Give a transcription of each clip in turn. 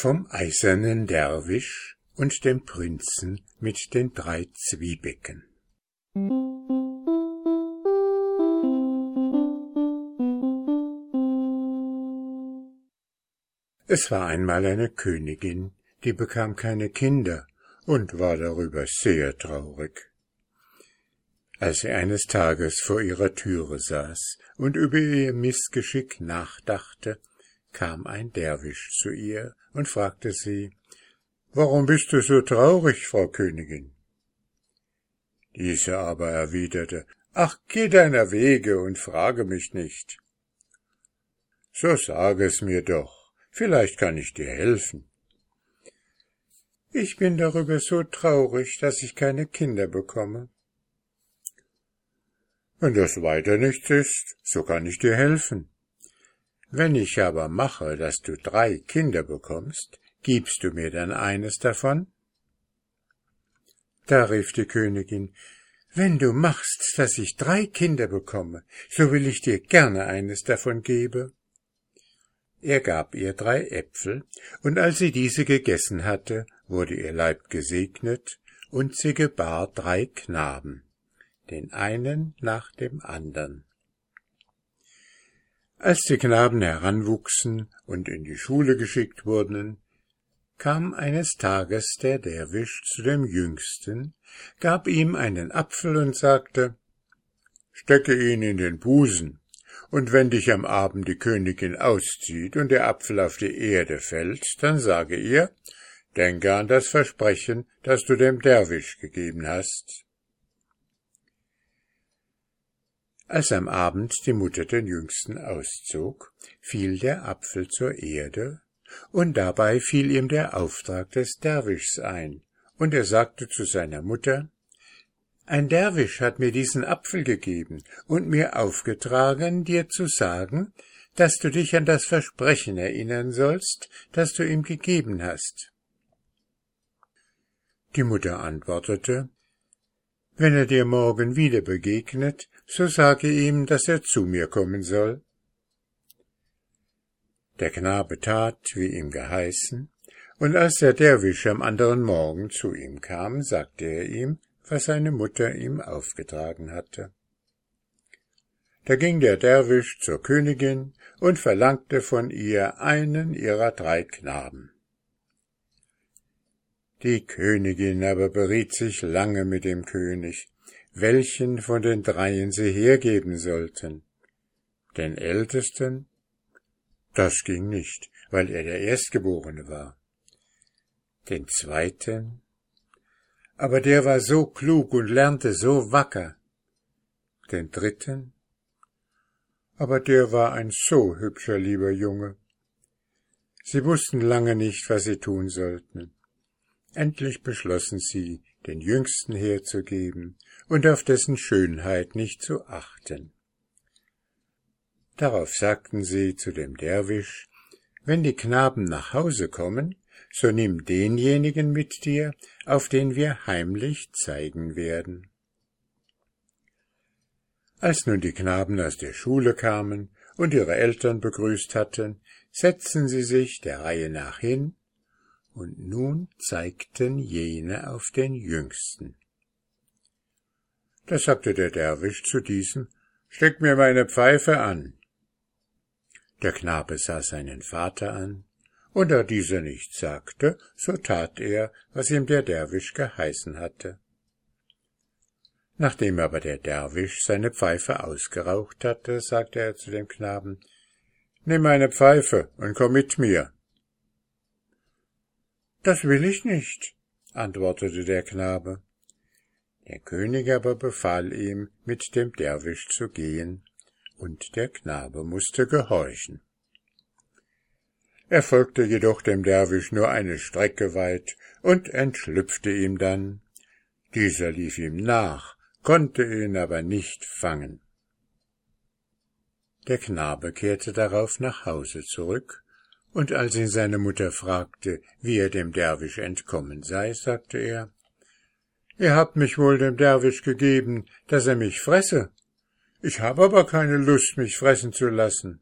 vom eisernen Derwisch und dem Prinzen mit den drei Zwiebecken. Es war einmal eine Königin, die bekam keine Kinder und war darüber sehr traurig. Als sie eines Tages vor ihrer Türe saß und über ihr Missgeschick nachdachte, kam ein Derwisch zu ihr und fragte sie, Warum bist du so traurig, Frau Königin? Diese aber erwiderte, Ach, geh deiner Wege und frage mich nicht. So sage es mir doch, vielleicht kann ich dir helfen. Ich bin darüber so traurig, dass ich keine Kinder bekomme. Wenn das weiter nichts ist, so kann ich dir helfen. Wenn ich aber mache, dass du drei Kinder bekommst, gibst du mir dann eines davon? Da rief die Königin, wenn du machst, dass ich drei Kinder bekomme, so will ich dir gerne eines davon geben. Er gab ihr drei Äpfel, und als sie diese gegessen hatte, wurde ihr Leib gesegnet, und sie gebar drei Knaben den einen nach dem andern. Als die Knaben heranwuchsen und in die Schule geschickt wurden, kam eines Tages der Derwisch zu dem Jüngsten, gab ihm einen Apfel und sagte, Stecke ihn in den Busen, und wenn dich am Abend die Königin auszieht und der Apfel auf die Erde fällt, dann sage ihr, denke an das Versprechen, das du dem Derwisch gegeben hast. Als am Abend die Mutter den Jüngsten auszog, fiel der Apfel zur Erde, und dabei fiel ihm der Auftrag des Derwischs ein, und er sagte zu seiner Mutter Ein Derwisch hat mir diesen Apfel gegeben und mir aufgetragen, dir zu sagen, dass du dich an das Versprechen erinnern sollst, das du ihm gegeben hast. Die Mutter antwortete Wenn er dir morgen wieder begegnet, so sage ihm, dass er zu mir kommen soll. Der Knabe tat, wie ihm geheißen, und als der Derwisch am anderen Morgen zu ihm kam, sagte er ihm, was seine Mutter ihm aufgetragen hatte. Da ging der Derwisch zur Königin und verlangte von ihr einen ihrer drei Knaben. Die Königin aber beriet sich lange mit dem König, welchen von den dreien sie hergeben sollten. Den Ältesten? Das ging nicht, weil er der Erstgeborene war. Den zweiten? Aber der war so klug und lernte so wacker. Den dritten? Aber der war ein so hübscher lieber Junge. Sie wussten lange nicht, was sie tun sollten. Endlich beschlossen sie, den Jüngsten herzugeben und auf dessen Schönheit nicht zu achten. Darauf sagten sie zu dem Derwisch, wenn die Knaben nach Hause kommen, so nimm denjenigen mit dir, auf den wir heimlich zeigen werden. Als nun die Knaben aus der Schule kamen und ihre Eltern begrüßt hatten, setzten sie sich der Reihe nach hin, und nun zeigten jene auf den Jüngsten. Da sagte der Derwisch zu diesem, Steck mir meine Pfeife an. Der Knabe sah seinen Vater an, und da dieser nichts sagte, so tat er, was ihm der Derwisch geheißen hatte. Nachdem aber der Derwisch seine Pfeife ausgeraucht hatte, sagte er zu dem Knaben, Nimm meine Pfeife und komm mit mir. Das will ich nicht, antwortete der Knabe. Der König aber befahl ihm, mit dem Derwisch zu gehen, und der Knabe musste gehorchen. Er folgte jedoch dem Derwisch nur eine Strecke weit und entschlüpfte ihm dann. Dieser lief ihm nach, konnte ihn aber nicht fangen. Der Knabe kehrte darauf nach Hause zurück, und als ihn seine Mutter fragte, wie er dem Derwisch entkommen sei, sagte er, Ihr habt mich wohl dem Derwisch gegeben, dass er mich fresse. Ich habe aber keine Lust, mich fressen zu lassen.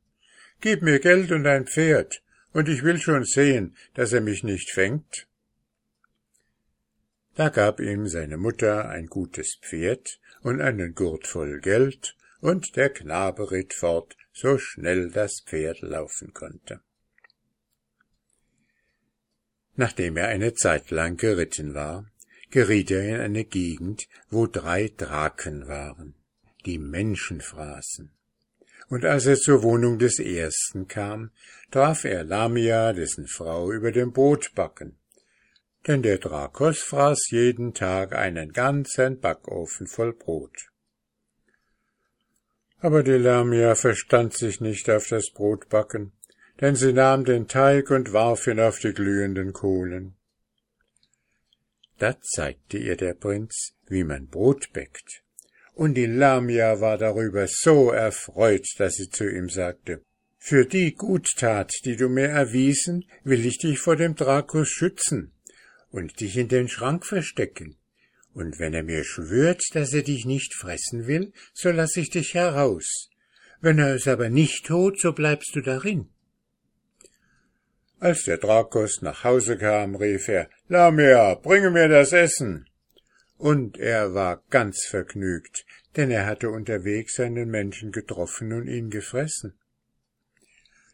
Gib mir Geld und ein Pferd, und ich will schon sehen, dass er mich nicht fängt. Da gab ihm seine Mutter ein gutes Pferd und einen Gurt voll Geld, und der Knabe ritt fort, so schnell das Pferd laufen konnte. Nachdem er eine Zeit lang geritten war, geriet er in eine Gegend, wo drei Draken waren, die Menschen fraßen. Und als er zur Wohnung des ersten kam, traf er Lamia, dessen Frau, über dem Brotbacken. Denn der Drakos fraß jeden Tag einen ganzen Backofen voll Brot. Aber die Lamia verstand sich nicht auf das Brotbacken, denn sie nahm den Teig und warf ihn auf die glühenden Kohlen. Da zeigte ihr der Prinz, wie man Brot bäckt. Und die Lamia war darüber so erfreut, dass sie zu ihm sagte, Für die Guttat, die du mir erwiesen, will ich dich vor dem Drakus schützen und dich in den Schrank verstecken. Und wenn er mir schwört, dass er dich nicht fressen will, so lass ich dich heraus. Wenn er es aber nicht tut, so bleibst du darin. Als der Drakos nach Hause kam, rief er, Lamia, bringe mir das Essen. Und er war ganz vergnügt, denn er hatte unterwegs einen Menschen getroffen und ihn gefressen.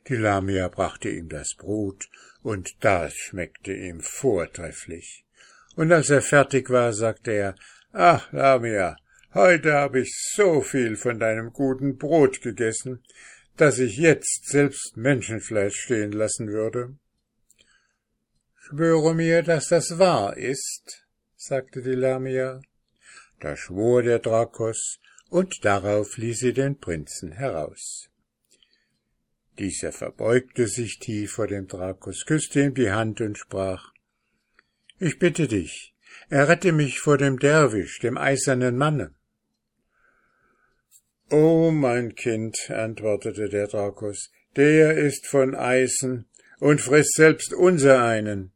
Die Lamia brachte ihm das Brot, und das schmeckte ihm vortrefflich. Und als er fertig war, sagte er, Ach, Lamia, heute habe ich so viel von deinem guten Brot gegessen, dass ich jetzt selbst Menschenfleisch stehen lassen würde. Schwöre mir, dass das wahr ist, sagte die Lamia. Da schwor der Drakos, und darauf ließ sie den Prinzen heraus. Dieser verbeugte sich tief vor dem Drakos, küsste ihm die Hand und sprach Ich bitte dich, errette mich vor dem Derwisch, dem eisernen Manne. O mein Kind, antwortete der Drakos, der ist von Eisen und frisst selbst unser einen.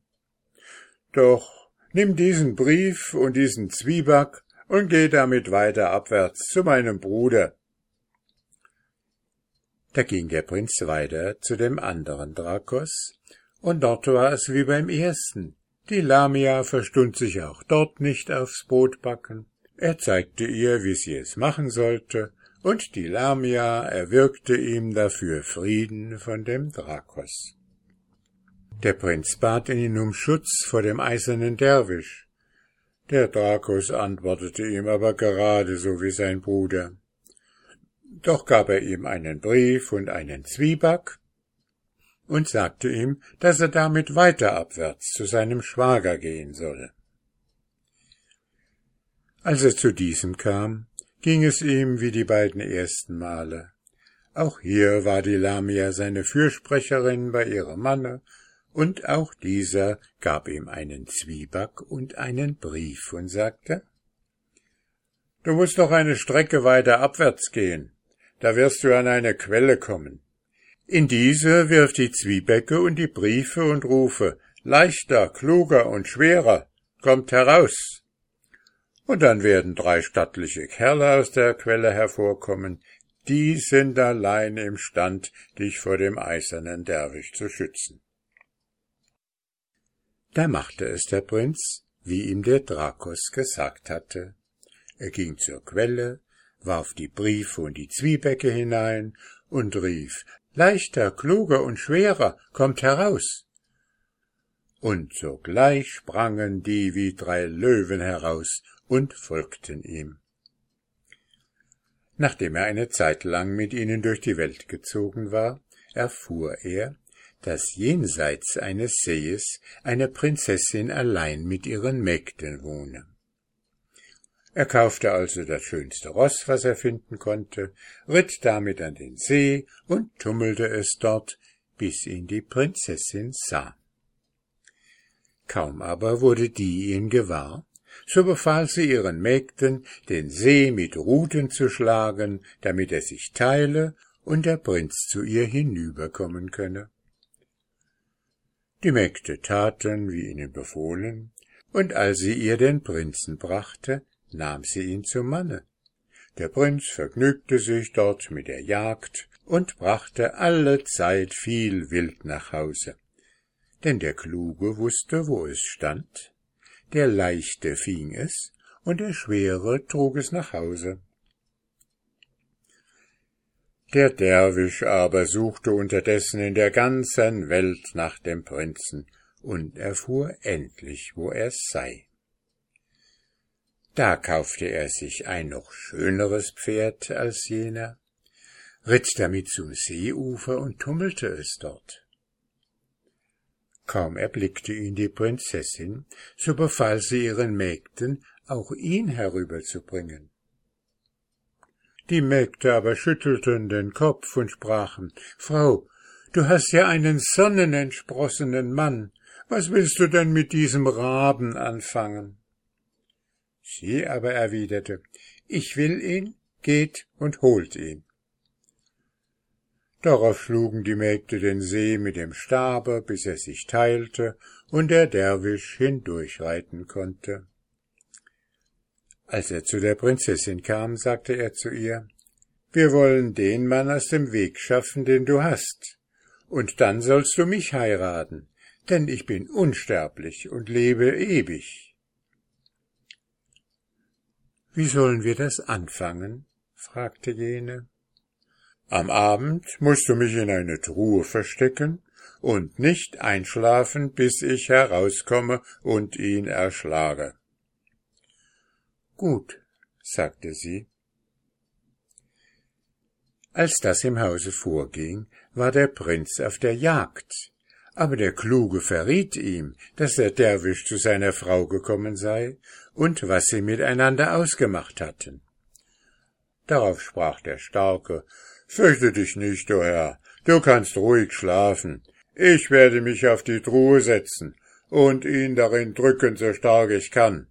Doch nimm diesen Brief und diesen Zwieback und geh damit weiter abwärts zu meinem Bruder. Da ging der Prinz weiter zu dem anderen Drakos, und dort war es wie beim ersten. Die Lamia verstund sich auch dort nicht aufs Brotbacken. Er zeigte ihr, wie sie es machen sollte, und die Lamia erwirkte ihm dafür Frieden von dem Drakos. Der Prinz bat ihn um Schutz vor dem eisernen Derwisch. Der Drakos antwortete ihm aber gerade so wie sein Bruder. Doch gab er ihm einen Brief und einen Zwieback und sagte ihm, dass er damit weiter abwärts zu seinem Schwager gehen solle. Als er zu diesem kam, ging es ihm wie die beiden ersten Male. Auch hier war die Lamia seine Fürsprecherin bei ihrem Manne, und auch dieser gab ihm einen Zwieback und einen Brief und sagte, Du musst noch eine Strecke weiter abwärts gehen, da wirst du an eine Quelle kommen. In diese wirf die Zwiebäcke und die Briefe und rufe, leichter, kluger und schwerer, kommt heraus und dann werden drei stattliche Kerle aus der Quelle hervorkommen, die sind allein imstand, dich vor dem eisernen Derwisch zu schützen. Da machte es der Prinz, wie ihm der Drakos gesagt hatte. Er ging zur Quelle, warf die Briefe und die Zwiebäcke hinein und rief Leichter, kluger und schwerer, kommt heraus. Und sogleich sprangen die wie drei Löwen heraus und folgten ihm. Nachdem er eine Zeit lang mit ihnen durch die Welt gezogen war, erfuhr er, dass jenseits eines Sees eine Prinzessin allein mit ihren Mägden wohne. Er kaufte also das schönste Ross, was er finden konnte, ritt damit an den See und tummelte es dort, bis ihn die Prinzessin sah. Kaum aber wurde die ihn gewahr, so befahl sie ihren Mägden, den See mit Ruten zu schlagen, damit er sich teile und der Prinz zu ihr hinüberkommen könne. Die Mägde taten, wie ihnen befohlen, und als sie ihr den Prinzen brachte, nahm sie ihn zum Manne. Der Prinz vergnügte sich dort mit der Jagd und brachte alle Zeit viel Wild nach Hause. Denn der Kluge wusste, wo es stand, der Leichte fing es, und der Schwere trug es nach Hause. Der Derwisch aber suchte unterdessen in der ganzen Welt nach dem Prinzen und erfuhr endlich, wo er sei. Da kaufte er sich ein noch schöneres Pferd als jener, ritt damit zum Seeufer und tummelte es dort. Kaum erblickte ihn die Prinzessin, so befahl sie ihren Mägden, auch ihn herüberzubringen. Die Mägde aber schüttelten den Kopf und sprachen Frau, du hast ja einen sonnenentsprossenen Mann, was willst du denn mit diesem Raben anfangen? Sie aber erwiderte Ich will ihn, geht und holt ihn. Darauf schlugen die Mägde den See mit dem Stabe, bis er sich teilte und der Derwisch hindurchreiten konnte. Als er zu der Prinzessin kam, sagte er zu ihr, Wir wollen den Mann aus dem Weg schaffen, den du hast, und dann sollst du mich heiraten, denn ich bin unsterblich und lebe ewig. Wie sollen wir das anfangen? fragte jene. Am Abend musst du mich in eine Truhe verstecken und nicht einschlafen, bis ich herauskomme und ihn erschlage. Gut, sagte sie. Als das im Hause vorging, war der Prinz auf der Jagd, aber der Kluge verriet ihm, dass der Derwisch zu seiner Frau gekommen sei und was sie miteinander ausgemacht hatten. Darauf sprach der Starke, Fürchte dich nicht, o Herr, du kannst ruhig schlafen. Ich werde mich auf die Truhe setzen und ihn darin drücken, so stark ich kann.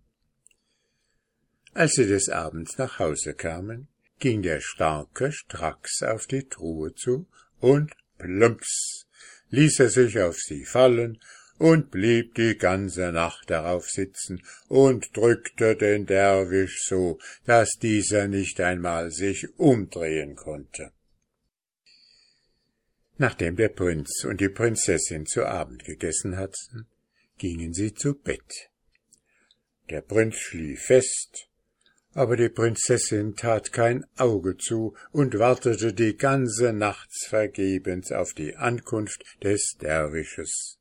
Als sie des Abends nach Hause kamen, ging der Starke stracks auf die Truhe zu, und plumps ließ er sich auf sie fallen und blieb die ganze Nacht darauf sitzen und drückte den Derwisch so, dass dieser nicht einmal sich umdrehen konnte. Nachdem der Prinz und die Prinzessin zu Abend gegessen hatten, gingen sie zu Bett. Der Prinz schlief fest, aber die Prinzessin tat kein Auge zu und wartete die ganze Nacht vergebens auf die Ankunft des Derwisches.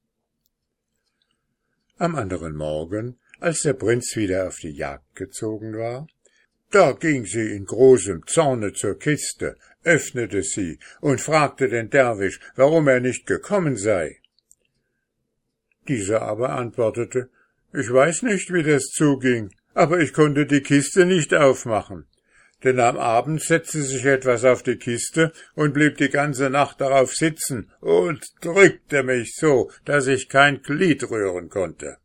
Am anderen Morgen, als der Prinz wieder auf die Jagd gezogen war, da ging sie in großem Zorne zur Kiste, öffnete sie und fragte den Derwisch, warum er nicht gekommen sei. Dieser aber antwortete, ich weiß nicht, wie das zuging, aber ich konnte die Kiste nicht aufmachen. Denn am Abend setzte sich etwas auf die Kiste und blieb die ganze Nacht darauf sitzen und drückte mich so, dass ich kein Glied rühren konnte.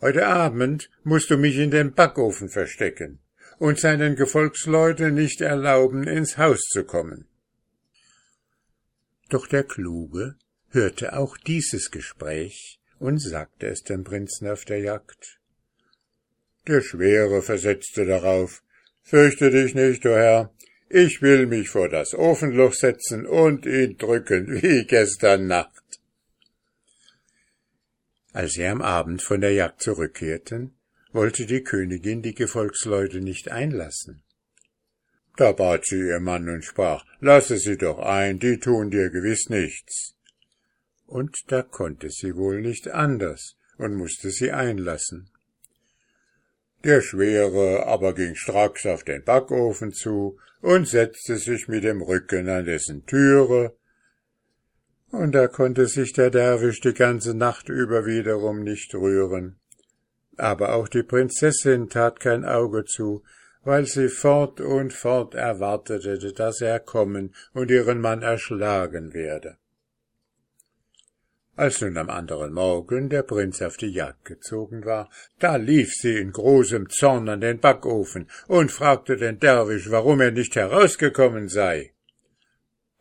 Heute Abend musst du mich in den Backofen verstecken und seinen Gefolgsleuten nicht erlauben, ins Haus zu kommen. Doch der Kluge hörte auch dieses Gespräch und sagte es dem Prinzen auf der Jagd. Der Schwere versetzte darauf, Fürchte dich nicht, o Herr, ich will mich vor das Ofenloch setzen und ihn drücken, wie gestern Nacht. Als sie am Abend von der Jagd zurückkehrten, wollte die Königin die Gefolgsleute nicht einlassen. Da bat sie ihr Mann und sprach, Lasse sie doch ein, die tun dir gewiss nichts. Und da konnte sie wohl nicht anders und musste sie einlassen. Der Schwere aber ging stracks auf den Backofen zu und setzte sich mit dem Rücken an dessen Türe, und da konnte sich der Derwisch die ganze Nacht über wiederum nicht rühren. Aber auch die Prinzessin tat kein Auge zu, weil sie fort und fort erwartete, dass er kommen und ihren Mann erschlagen werde. Als nun am anderen Morgen der Prinz auf die Jagd gezogen war, da lief sie in großem Zorn an den Backofen und fragte den Derwisch, warum er nicht herausgekommen sei.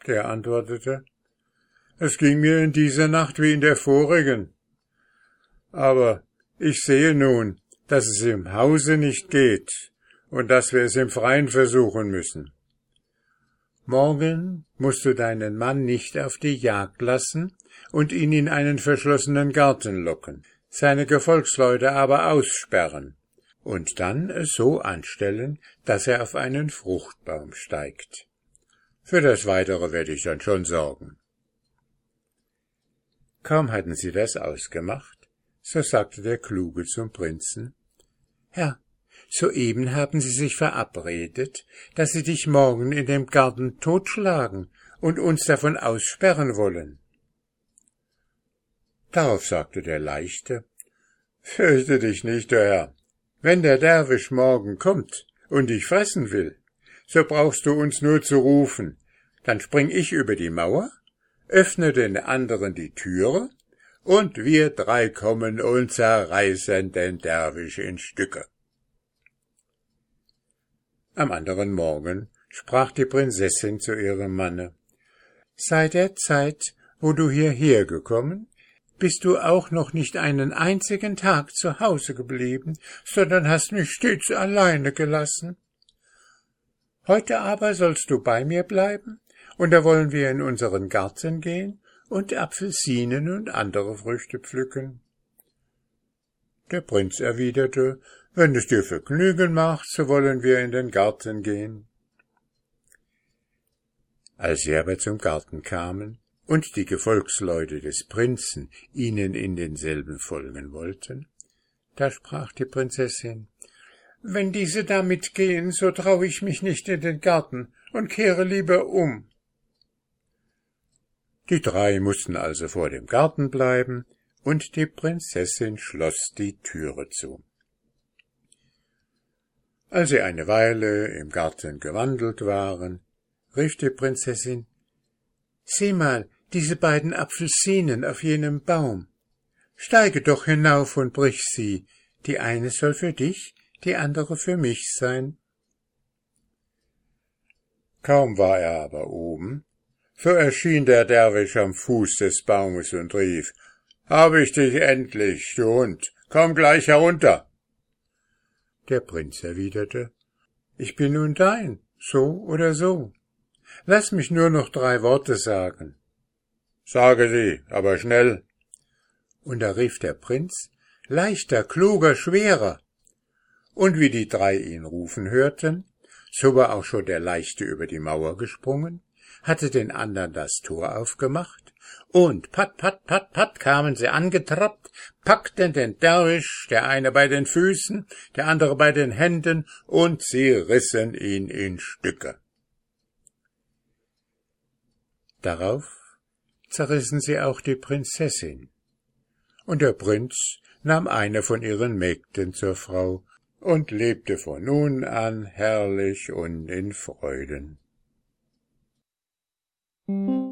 Der antwortete, es ging mir in dieser Nacht wie in der vorigen. Aber ich sehe nun, dass es im Hause nicht geht und dass wir es im Freien versuchen müssen. Morgen musst du deinen Mann nicht auf die Jagd lassen und ihn in einen verschlossenen Garten locken, seine Gefolgsleute aber aussperren und dann es so anstellen, dass er auf einen Fruchtbaum steigt. Für das Weitere werde ich dann schon sorgen. Kaum hatten sie das ausgemacht, so sagte der Kluge zum Prinzen Herr, soeben haben sie sich verabredet, dass sie dich morgen in dem Garten totschlagen und uns davon aussperren wollen. Darauf sagte der Leichte Fürchte dich nicht, o Herr, wenn der Derwisch morgen kommt und dich fressen will, so brauchst du uns nur zu rufen, dann spring ich über die Mauer, öffne den anderen die Türe, und wir drei kommen und zerreißen den Derwisch in Stücke. Am anderen Morgen sprach die Prinzessin zu ihrem Manne Seit der Zeit, wo du hierher gekommen, bist du auch noch nicht einen einzigen Tag zu Hause geblieben, sondern hast mich stets alleine gelassen. Heute aber sollst du bei mir bleiben und da wollen wir in unseren Garten gehen und Apfelsinen und andere Früchte pflücken. Der Prinz erwiderte, wenn es dir Vergnügen macht, so wollen wir in den Garten gehen. Als sie aber zum Garten kamen und die Gefolgsleute des Prinzen ihnen in denselben folgen wollten, da sprach die Prinzessin, wenn diese da mitgehen, so trau ich mich nicht in den Garten und kehre lieber um. Die drei mussten also vor dem Garten bleiben, und die Prinzessin schloss die Türe zu. Als sie eine Weile im Garten gewandelt waren, rief die Prinzessin Sieh mal, diese beiden Apfelsinen auf jenem Baum. Steige doch hinauf und brich sie, die eine soll für dich, die andere für mich sein. Kaum war er aber oben, so erschien der Derwisch am Fuß des Baumes und rief, Hab ich dich endlich, du Hund, komm gleich herunter. Der Prinz erwiderte, Ich bin nun dein, so oder so. Lass mich nur noch drei Worte sagen. Sage sie, aber schnell. Und da rief der Prinz, Leichter, kluger, schwerer. Und wie die drei ihn rufen hörten, so war auch schon der Leichte über die Mauer gesprungen, hatte den andern das Tor aufgemacht, und pat, pat, pat, pat kamen sie angetrappt, packten den Derwisch, der eine bei den Füßen, der andere bei den Händen, und sie rissen ihn in Stücke. Darauf zerrissen sie auch die Prinzessin, und der Prinz nahm eine von ihren Mägden zur Frau und lebte von nun an herrlich und in Freuden. Mm-hmm.